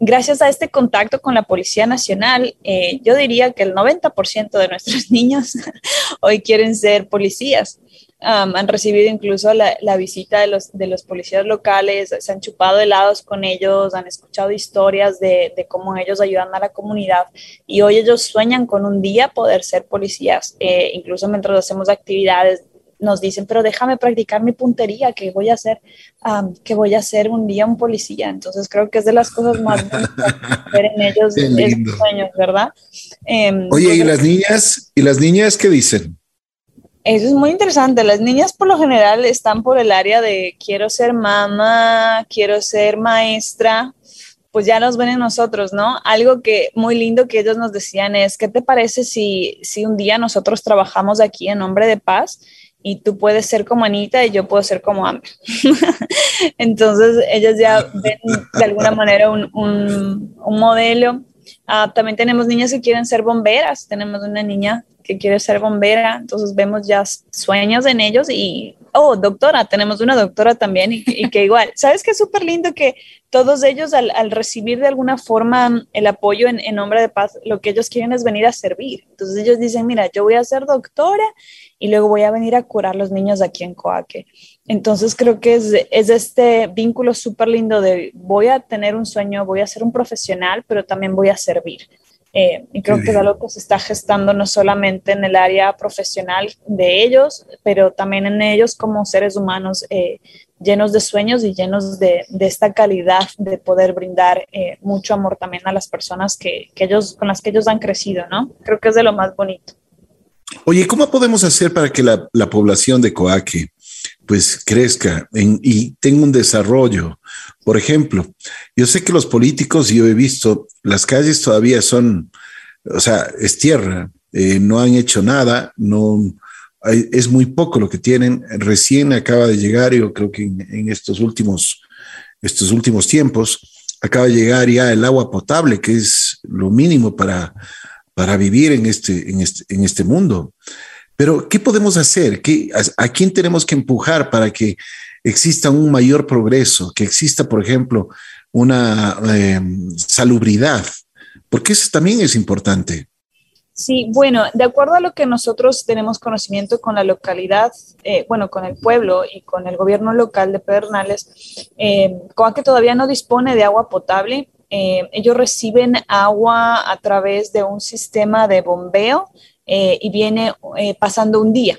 Gracias a este contacto con la Policía Nacional, eh, yo diría que el 90% de nuestros niños hoy quieren ser policías han recibido incluso la, visita de los, de los policías locales, se han chupado helados con ellos, han escuchado historias de, cómo ellos ayudan a la comunidad y hoy ellos sueñan con un día poder ser policías. Eh, incluso mientras hacemos actividades nos dicen, pero déjame practicar mi puntería, que voy a hacer, que voy a ser un día un policía. Entonces creo que es de las cosas más ver en ellos esos sueños, ¿verdad? Em, Oye, ¿y las niñas? ¿Y las niñas qué dicen? Eso es muy interesante. Las niñas por lo general están por el área de quiero ser mamá, quiero ser maestra, pues ya nos ven en nosotros, ¿no? Algo que muy lindo que ellos nos decían es, ¿qué te parece si, si un día nosotros trabajamos aquí en nombre de paz y tú puedes ser como Anita y yo puedo ser como Amber? Entonces ellas ya ven de alguna manera un, un, un modelo. Ah, también tenemos niñas que quieren ser bomberas. Tenemos una niña que quiere ser bombera, entonces vemos ya sueños en ellos y, oh, doctora, tenemos una doctora también y, que igual, ¿sabes qué es súper lindo que todos ellos al, recibir de alguna forma el apoyo en, nombre de paz, lo que ellos quieren es venir a servir. Entonces ellos dicen, mira, yo voy a ser doctora y luego voy a venir a curar los niños aquí en Coaque. Entonces creo que es, es este vínculo súper lindo de voy a tener un sueño, voy a ser un profesional, pero también voy a servir. Eh, y creo que es algo que se está gestando no solamente en el área profesional de ellos, pero también en ellos como seres humanos eh, llenos de sueños y llenos de, de esta calidad de poder brindar eh, mucho amor también a las personas que, que, ellos, con las que ellos han crecido, ¿no? Creo que es de lo más bonito. Oye, ¿cómo podemos hacer para que la, la población de Coaque pues crezca y tenga un desarrollo. Por ejemplo, yo sé que los políticos, yo he visto, las calles todavía son, o sea, es tierra, eh, no han hecho nada, no, es muy poco lo que tienen. Recién acaba de llegar, yo creo que en, estos últimos, estos últimos tiempos, acaba de llegar ya el agua potable, que es lo mínimo para, para vivir en este, en este, en este mundo. Pero, ¿qué podemos hacer? ¿Qué, a, quién tenemos que empujar para que exista un mayor progreso? Que exista, por ejemplo, una em, salubridad, porque eso también es importante. Sí, bueno, de acuerdo a lo que nosotros tenemos conocimiento con la localidad, eh, bueno, con el pueblo y con el gobierno local de Pedernales, eh, que todavía no dispone de agua potable. Eh, ellos reciben agua a través de un sistema de bombeo eh, y viene eh, pasando un día.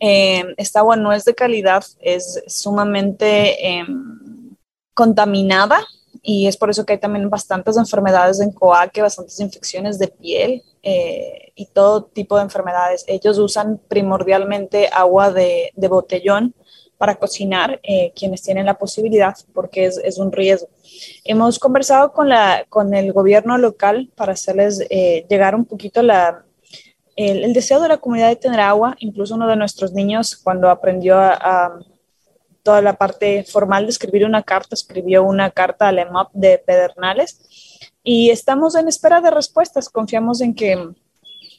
Eh, esta agua no es de calidad, es sumamente em, contaminada y es por eso que hay también bastantes enfermedades en coaque, bastantes infecciones de piel y todo tipo de enfermedades. Ellos usan primordialmente agua de, de botellón para cocinar, eh, quienes tienen la posibilidad, porque es, es, un riesgo. Hemos conversado con, la, con el gobierno local para hacerles eh, llegar un poquito la, el, el, deseo de la comunidad de tener agua. Incluso uno de nuestros niños, cuando aprendió a, a toda la parte formal de escribir una carta, escribió una carta al EMOP de Pedernales y estamos en espera de respuestas. Confiamos en que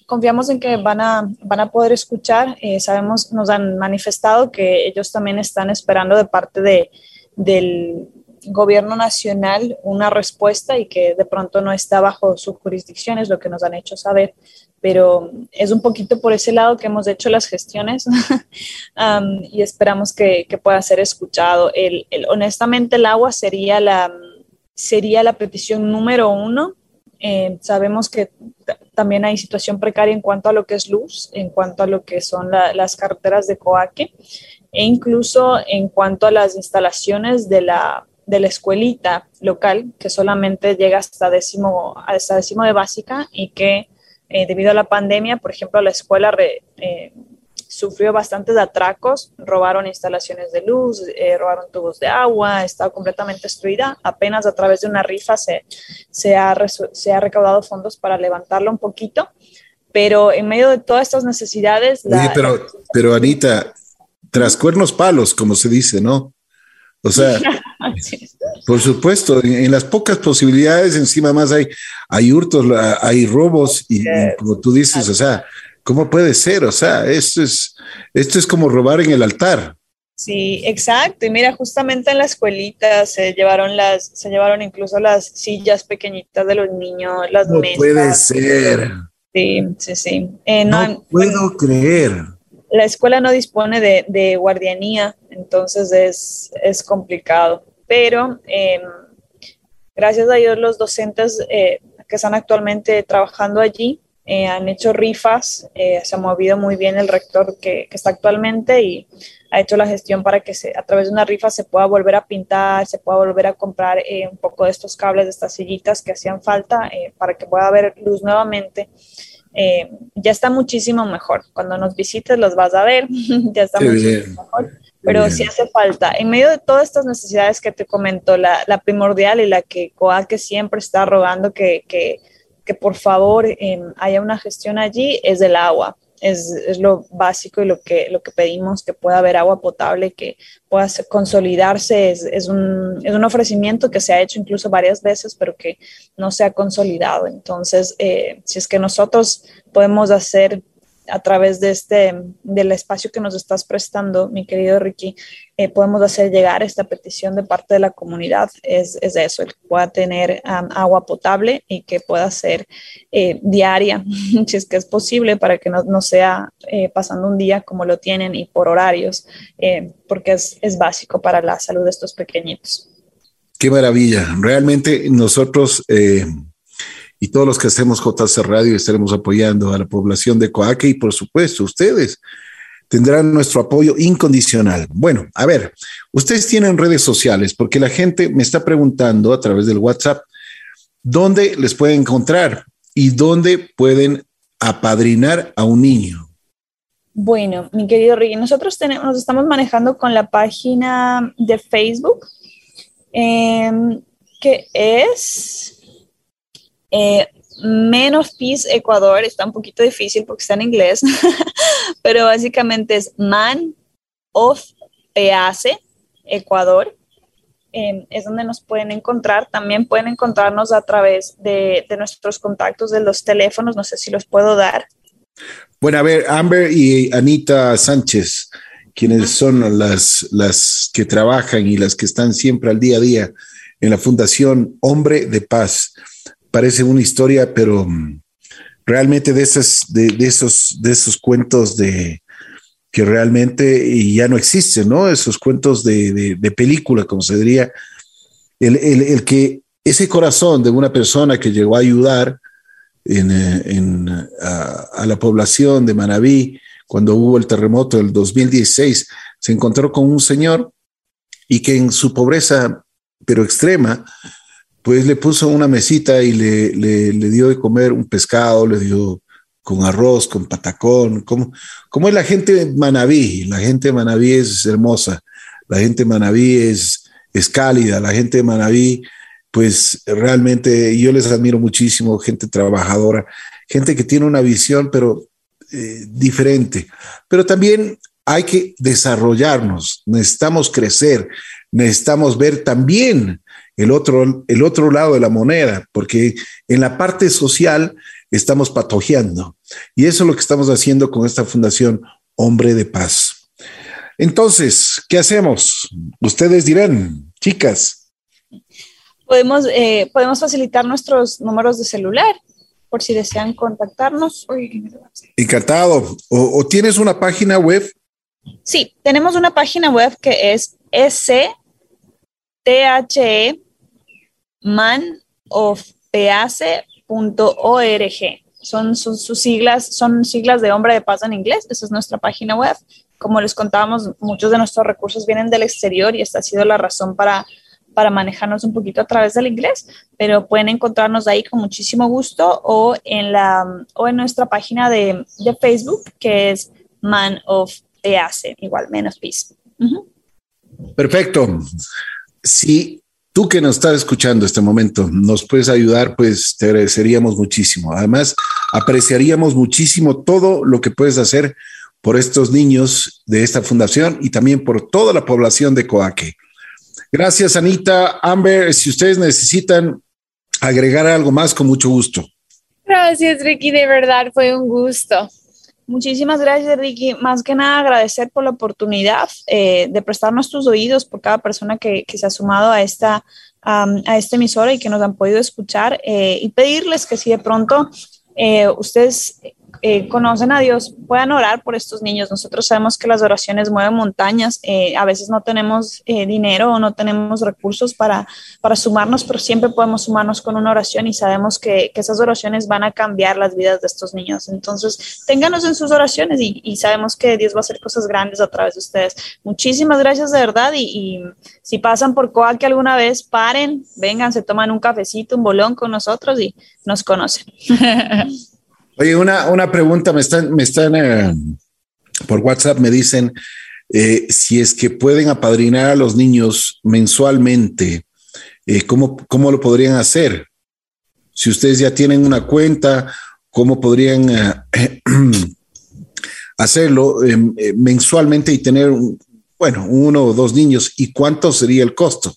confiamos en que van a, van a poder escuchar. Eh, sabemos, nos han manifestado que ellos también están esperando de parte de, del gobierno nacional una respuesta y que de pronto no está bajo su jurisdicción, es lo que nos han hecho saber. Pero es un poquito por ese lado que hemos hecho las gestiones um, y esperamos que, que, pueda ser escuchado. El, el, honestamente, el agua sería la, sería la petición número uno eh, sabemos que también hay situación precaria en cuanto a lo que es luz, en cuanto a lo que son la, las carreteras de Coaque e incluso en cuanto a las instalaciones de la, de la escuelita local que solamente llega hasta décimo, hasta décimo de básica y que eh, debido a la pandemia, por ejemplo, la escuela re, eh, sufrió bastantes atracos, robaron instalaciones de luz, eh, robaron tubos de agua, estaba completamente destruida. Apenas a través de una rifa se, se, ha, se ha recaudado fondos para levantarla un poquito, pero en medio de todas estas necesidades... La, pero, pero Anita, tras cuernos palos, como se dice, ¿no? O sea, por supuesto, en, las pocas posibilidades, encima más hay, hay hurtos, hay robos, y, y como tú dices, o sea, ¿Cómo puede ser? O sea, esto es, esto es como robar en el altar. Sí, exacto. Y mira, justamente en la escuelita se llevaron las, se llevaron incluso las sillas pequeñitas de los niños, las no mesas. puede ser. Sí, sí, sí. Eh, no, no, puedo creer. La escuela no dispone de, de guardianía, entonces es, es complicado. Pero eh, gracias a Dios los docentes eh, que están actualmente trabajando allí eh, han hecho rifas, eh, se ha movido muy bien el rector que, que, está actualmente y ha hecho la gestión para que se, a través de una rifa se pueda volver a pintar, se pueda volver a comprar eh, un poco de estos cables, de estas sillitas que hacían falta eh, para que pueda haber luz nuevamente. Eh, ya está muchísimo mejor. Cuando nos visites los vas a ver, ya está Qué muchísimo bien. mejor. Pero sí hace falta. En medio de todas estas necesidades que te comento, la, la primordial y la que COAC siempre está rogando que, que que por favor eh, haya una gestión allí es del agua. Es, es, lo básico y lo que, lo que pedimos, que pueda haber agua potable, que pueda consolidarse. Es, un, es un ofrecimiento que se ha hecho incluso varias veces, pero que no se ha consolidado. Entonces, eh, si es que nosotros podemos hacer a través de este, del espacio que nos estás prestando, mi querido Ricky, eh, podemos hacer llegar esta petición de parte de la comunidad. Es, es eso, el que pueda tener um, agua potable y que pueda ser eh, diaria, si es que es posible, para que no, no sea eh, pasando un día como lo tienen y por horarios, eh, porque es, es básico para la salud de estos pequeñitos. Qué maravilla. Realmente nosotros eh, y todos los que hacemos JC Radio estaremos apoyando a la población de Coaque y por supuesto ustedes tendrán nuestro apoyo incondicional. Bueno, a ver, ustedes tienen redes sociales porque la gente me está preguntando a través del WhatsApp dónde les pueden encontrar y dónde pueden apadrinar a un niño. Bueno, mi querido Ricky, nosotros tenemos, nos estamos manejando con la página de Facebook, eh, que es eh, Men of Peace Ecuador está un poquito difícil porque está en inglés, pero básicamente es Man of Peace Ecuador. Eh, es donde nos pueden encontrar. También pueden encontrarnos a través de, de, nuestros contactos de los teléfonos. No sé si los puedo dar. Bueno, a ver, Amber y Anita Sánchez, quienes son las, las que trabajan y las que están siempre al día a día en la Fundación Hombre de Paz parece una historia, pero mm, realmente de, esas, de, de, esos, de esos cuentos de que realmente ya no existen, ¿no? Esos cuentos de, de, de película, como se diría, el, el, el, que ese corazón de una persona que llegó a ayudar en, eh, en, a, a, la población de Manabí cuando hubo el terremoto del 2016, se encontró con un señor y que en su pobreza, pero extrema, pues le puso una mesita y le, le, dio de comer un pescado, le dio con arroz, con patacón, como, como es la gente Manabí, la gente Manabí es hermosa. la gente de Manaví es, es cálida, la gente de Manaví, pues realmente yo les admiro muchísimo, gente trabajadora, gente que tiene una visión, pero eh, diferente. Pero también hay que desarrollarnos, necesitamos crecer, necesitamos ver también el otro, el otro lado de la moneda, porque en la parte social estamos patojeando. Y eso es lo que estamos haciendo con esta fundación Hombre de Paz. Entonces, ¿qué hacemos? Ustedes dirán, chicas. Podemos, eh, podemos facilitar nuestros números de celular por si desean contactarnos. Encantado. ¿O, tienes una página web? Sí, tenemos una página web que es scthe manofpace.org. Son sus, sus, siglas, son siglas de hombre de paz en inglés. Esa es nuestra página web. Como les contábamos, muchos de nuestros recursos vienen del exterior y esta ha sido la razón para para manejarnos un poquito a través del inglés, pero pueden encontrarnos ahí con muchísimo gusto o en, la, o en nuestra página de, de Facebook, que es Man of Peace, igual, menos Peace. Perfecto. Si tú que nos estás escuchando este momento nos puedes ayudar, pues te agradeceríamos muchísimo. Además, apreciaríamos muchísimo todo lo que puedes hacer por estos niños de esta fundación y también por toda la población de Coaque. Gracias, Anita. Amber, si ustedes necesitan agregar algo más, con mucho gusto. Gracias, Ricky. De verdad, fue un gusto. Muchísimas gracias, Ricky. Más que nada, agradecer por la oportunidad eh, de prestarnos tus oídos por cada persona que, se ha sumado a esta, a esta emisora y que nos han podido escuchar eh, y pedirles que si de pronto eh, ustedes eh, conocen a Dios puedan orar por estos niños. Nosotros sabemos que las oraciones mueven montañas. Eh, a veces no tenemos eh, dinero o no tenemos recursos para, para sumarnos, pero siempre podemos sumarnos con una oración y sabemos que, que, esas oraciones van a cambiar las vidas de estos niños. Entonces, ténganos en sus oraciones y, y sabemos que Dios va a hacer cosas grandes a través de ustedes. Muchísimas gracias de verdad y, y si pasan por Coaque alguna vez, paren, vengan, se toman un cafecito, un bolón con nosotros y nos conocen. Oye, una, una pregunta, me están, me están eh, por WhatsApp, me dicen eh, si es que pueden apadrinar a los niños mensualmente, eh, ¿cómo, ¿cómo, lo podrían hacer? Si ustedes ya tienen una cuenta, ¿cómo podrían hacerlo mensualmente y tener, bueno, uno o dos niños? ¿Y cuánto sería el costo?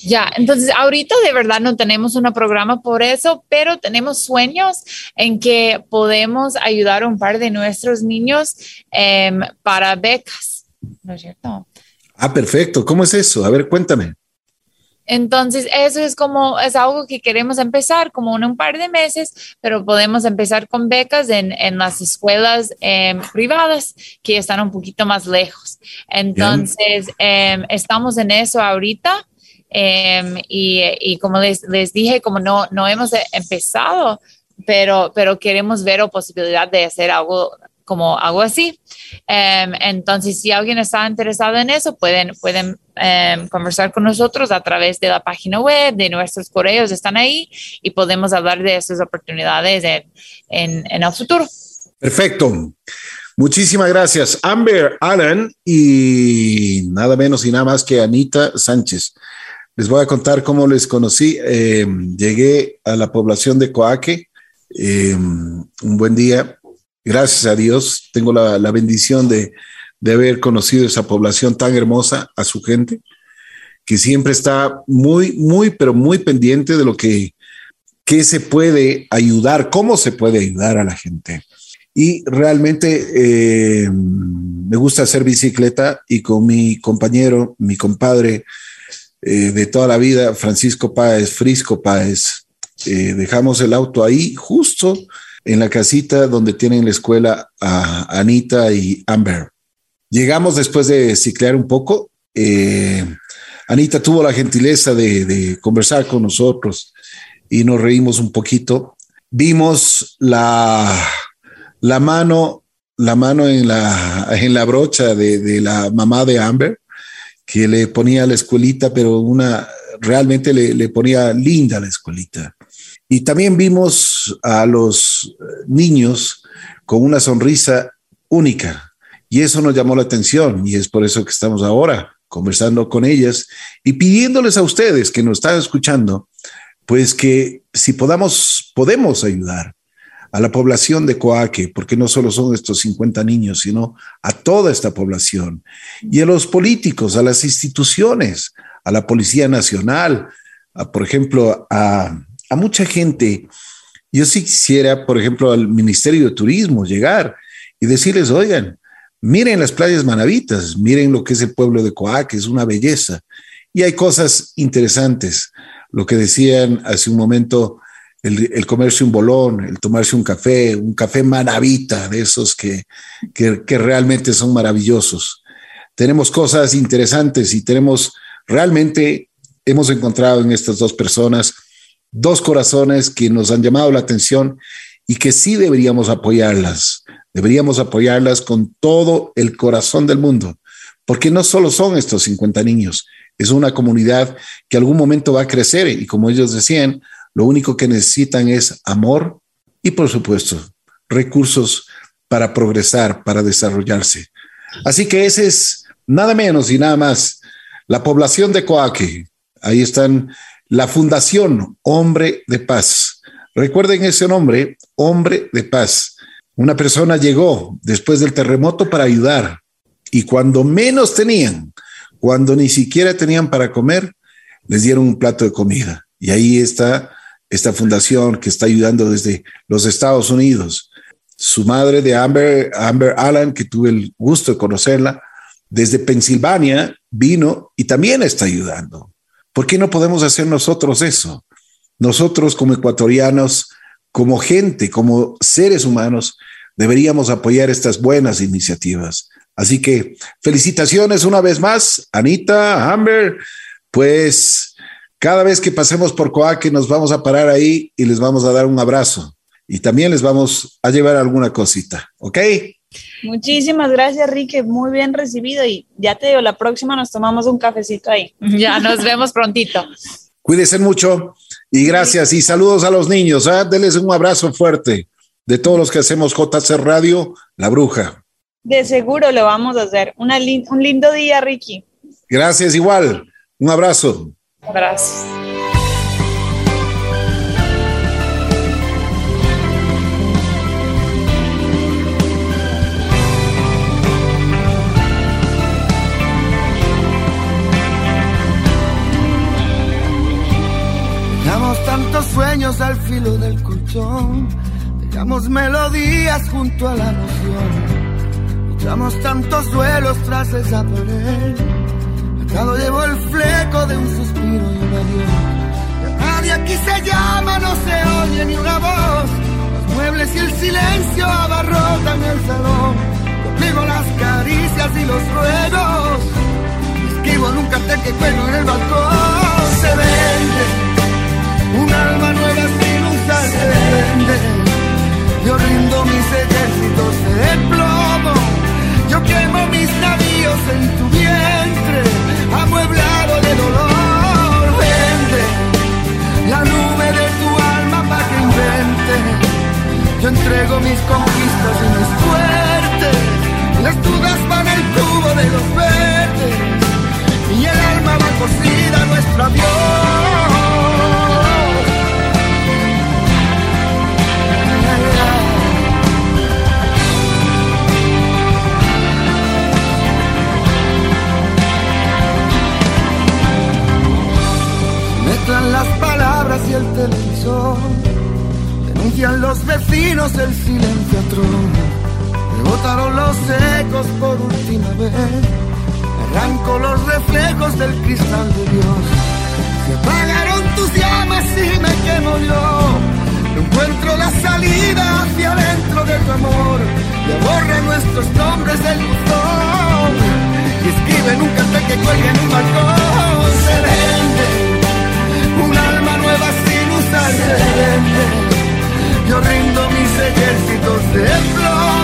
Ya, entonces ahorita de verdad no tenemos un programa por eso, pero tenemos sueños en que podemos ayudar a un par de nuestros niños em, para becas, ¿no es cierto? Ah, perfecto. ¿Cómo es eso? A ver, cuéntame. Entonces, eso es como, es algo que queremos empezar como en un par de meses, pero podemos empezar con becas en, en las escuelas em, privadas que están un poquito más lejos. Entonces, em, estamos en eso ahorita. Em, y, como les, les, dije, como no, no hemos empezado, pero, pero queremos ver la posibilidad de hacer algo como algo así. Em, entonces, si alguien está interesado en eso, pueden, pueden em, conversar con nosotros a través de la página web, de nuestros correos, están ahí y podemos hablar de esas oportunidades en, en, en el futuro. Perfecto. Muchísimas gracias, Amber Allen y nada menos y nada más que Anita Sánchez. Les voy a contar cómo les conocí. Eh, llegué a la población de Coaque eh, un buen día. Gracias a Dios, tengo la, bendición de, haber conocido esa población tan hermosa, a su gente, que siempre está muy, muy, pero muy pendiente de lo que, que se puede ayudar, cómo se puede ayudar a la gente. Y realmente eh, me gusta hacer bicicleta y con mi compañero, mi compadre, eh, de toda la vida, Francisco Páez, Frisco Páez. Eh, dejamos el auto ahí, justo en la casita donde tienen la escuela a Anita y Amber. Llegamos después de ciclear un poco. Eh, Anita tuvo la gentileza de, conversar con nosotros y nos reímos un poquito. Vimos la, la mano, la mano en la, en la brocha de, de la mamá de Amber que le ponía la escuelita, pero una realmente le, ponía linda la escuelita. Y también vimos a los niños con una sonrisa única. Y eso nos llamó la atención y es por eso que estamos ahora conversando con ellas y pidiéndoles a ustedes que nos están escuchando, pues que si podamos, podemos ayudar a la población de Coaque, porque no solo son estos 50 niños, sino a toda esta población, y a los políticos, a las instituciones, a la Policía Nacional, por ejemplo, a, a mucha gente. Yo sí quisiera, por ejemplo, al Ministerio de Turismo llegar y decirles, oigan, miren las playas manavitas, miren lo que es el pueblo de Coaque, es una belleza. Y hay cosas interesantes. Lo que decían hace un momento el, comerse un bolón, el tomarse un café, un café manavita, de esos que, que, realmente son maravillosos. Tenemos cosas interesantes y tenemos realmente, hemos encontrado en estas dos personas dos corazones que nos han llamado la atención y que sí deberíamos apoyarlas. Deberíamos apoyarlas con todo el corazón del mundo, porque no solo son estos 50 niños, es una comunidad que algún momento va a crecer y como ellos decían, lo único que necesitan es amor y, por supuesto, recursos para progresar, para desarrollarse. Así que ese es nada menos y nada más la población de Coaque. Ahí están la Fundación Hombre de Paz. Recuerden ese nombre, Hombre de Paz. Una persona llegó después del terremoto para ayudar y cuando menos tenían, cuando ni siquiera tenían para comer, les dieron un plato de comida. Y ahí está esta fundación que está ayudando desde los Estados Unidos. Su madre de Amber, Amber Allen, que tuve el gusto de conocerla, desde Pensilvania vino y también está ayudando. ¿Por qué no podemos hacer nosotros eso? Nosotros como ecuatorianos, como gente, como seres humanos, deberíamos apoyar estas buenas iniciativas. Así que felicitaciones una vez más, Anita, Amber, pues cada vez que pasemos por Coaque nos vamos a parar ahí y les vamos a dar un abrazo y también les vamos a llevar alguna cosita, ¿ok? Muchísimas gracias, Rique. Muy bien recibido. Y ya te digo, la próxima nos tomamos un cafecito ahí. Ya nos vemos prontito. Cuídense mucho y gracias. Y saludos a los niños. ¿eh? Denles un abrazo fuerte de todos los que hacemos JC Radio, La Bruja. De seguro lo vamos a hacer. un lindo día, Ricky. Gracias, igual. Un abrazo. Dejamos tantos sueños al filo del colchón, dejamos melodías junto a la noción, luchamos tantos duelos tras esa cada llevo el fleco de un suspiro y un adiós. Nadie aquí se llama, no se oye ni una voz. Los muebles y el silencio abarrotan el salón. Conmigo las caricias y los ruegos. Esquivo en un cartel que cuelgo en el balcón. Se vende un alma nueva sin usar se vende. Yo rindo mis ejércitos de plomo. Yo quemo mis navíos en tu vientre amueblado de dolor. Vende la nube de tu alma para que invente. Yo entrego mis conquistas y mis suertes. Las dudas van al tubo de los verdes. Y el alma va cosida a nuestro avión. Las palabras y el televisor. Denuncian los vecinos el silencio atroz. Me botaron los ecos por última vez. Arranco los reflejos del cristal de Dios. Se apagaron tus llamas y me quemo yo. No encuentro la salida hacia adentro de tu amor. Y borra nuestros nombres del buzón. Y escribe en un cartel que cuelga en un balcón. Se un alma nueva sin usar Yo rindo mis ejércitos de plomo,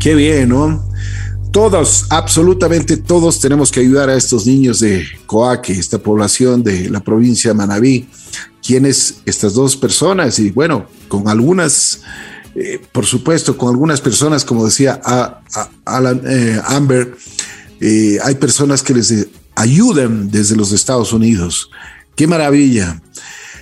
Qué bien, ¿no? Todos, absolutamente todos tenemos que ayudar a estos niños de Coaque, esta población de la provincia de Manabí. ¿Quiénes estas dos personas? Y bueno, con algunas, eh, por supuesto, con algunas personas, como decía Alan, eh, Amber, eh, hay personas que les ayudan desde los Estados Unidos. ¡Qué maravilla!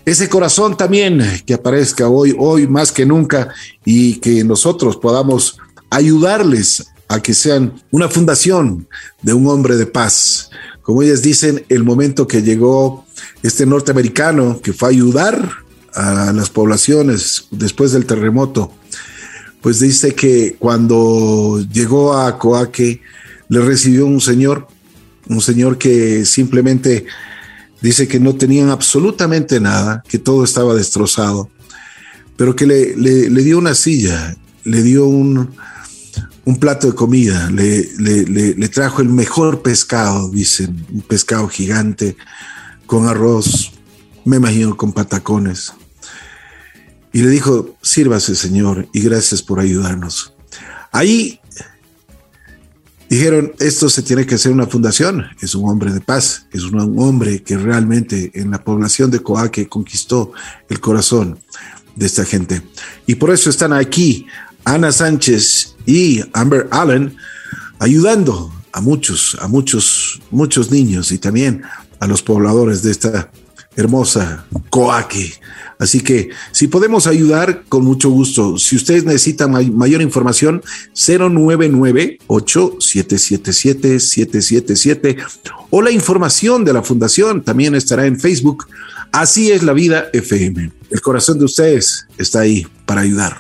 Ese corazón también que aparezca hoy, hoy más que nunca, y que nosotros podamos ayudarles a que sean una fundación de un hombre de paz. Como ellas dicen, el momento que llegó este norteamericano que fue a ayudar a las poblaciones después del terremoto, pues dice que cuando llegó a Coaque le recibió un señor, un señor que simplemente dice que no tenían absolutamente nada, que todo estaba destrozado, pero que le, le dio una silla, le dio un, un plato de comida, le, le, trajo el mejor pescado, dicen, un pescado gigante con arroz, me imagino con patacones. Y le dijo, sírvase Señor y gracias por ayudarnos. Ahí dijeron, esto se tiene que hacer una fundación, es un hombre de paz, es un hombre que realmente en la población de Coaque conquistó el corazón de esta gente. Y por eso están aquí Ana Sánchez y Amber Allen ayudando a muchos, a muchos, muchos niños y también a los pobladores de esta hermosa Coaque. Así que si podemos ayudar, con mucho gusto. Si ustedes necesitan mayor información, 099-8777-777 o la información de la fundación también estará en Facebook. Así es la vida FM. El corazón de ustedes está ahí para ayudar.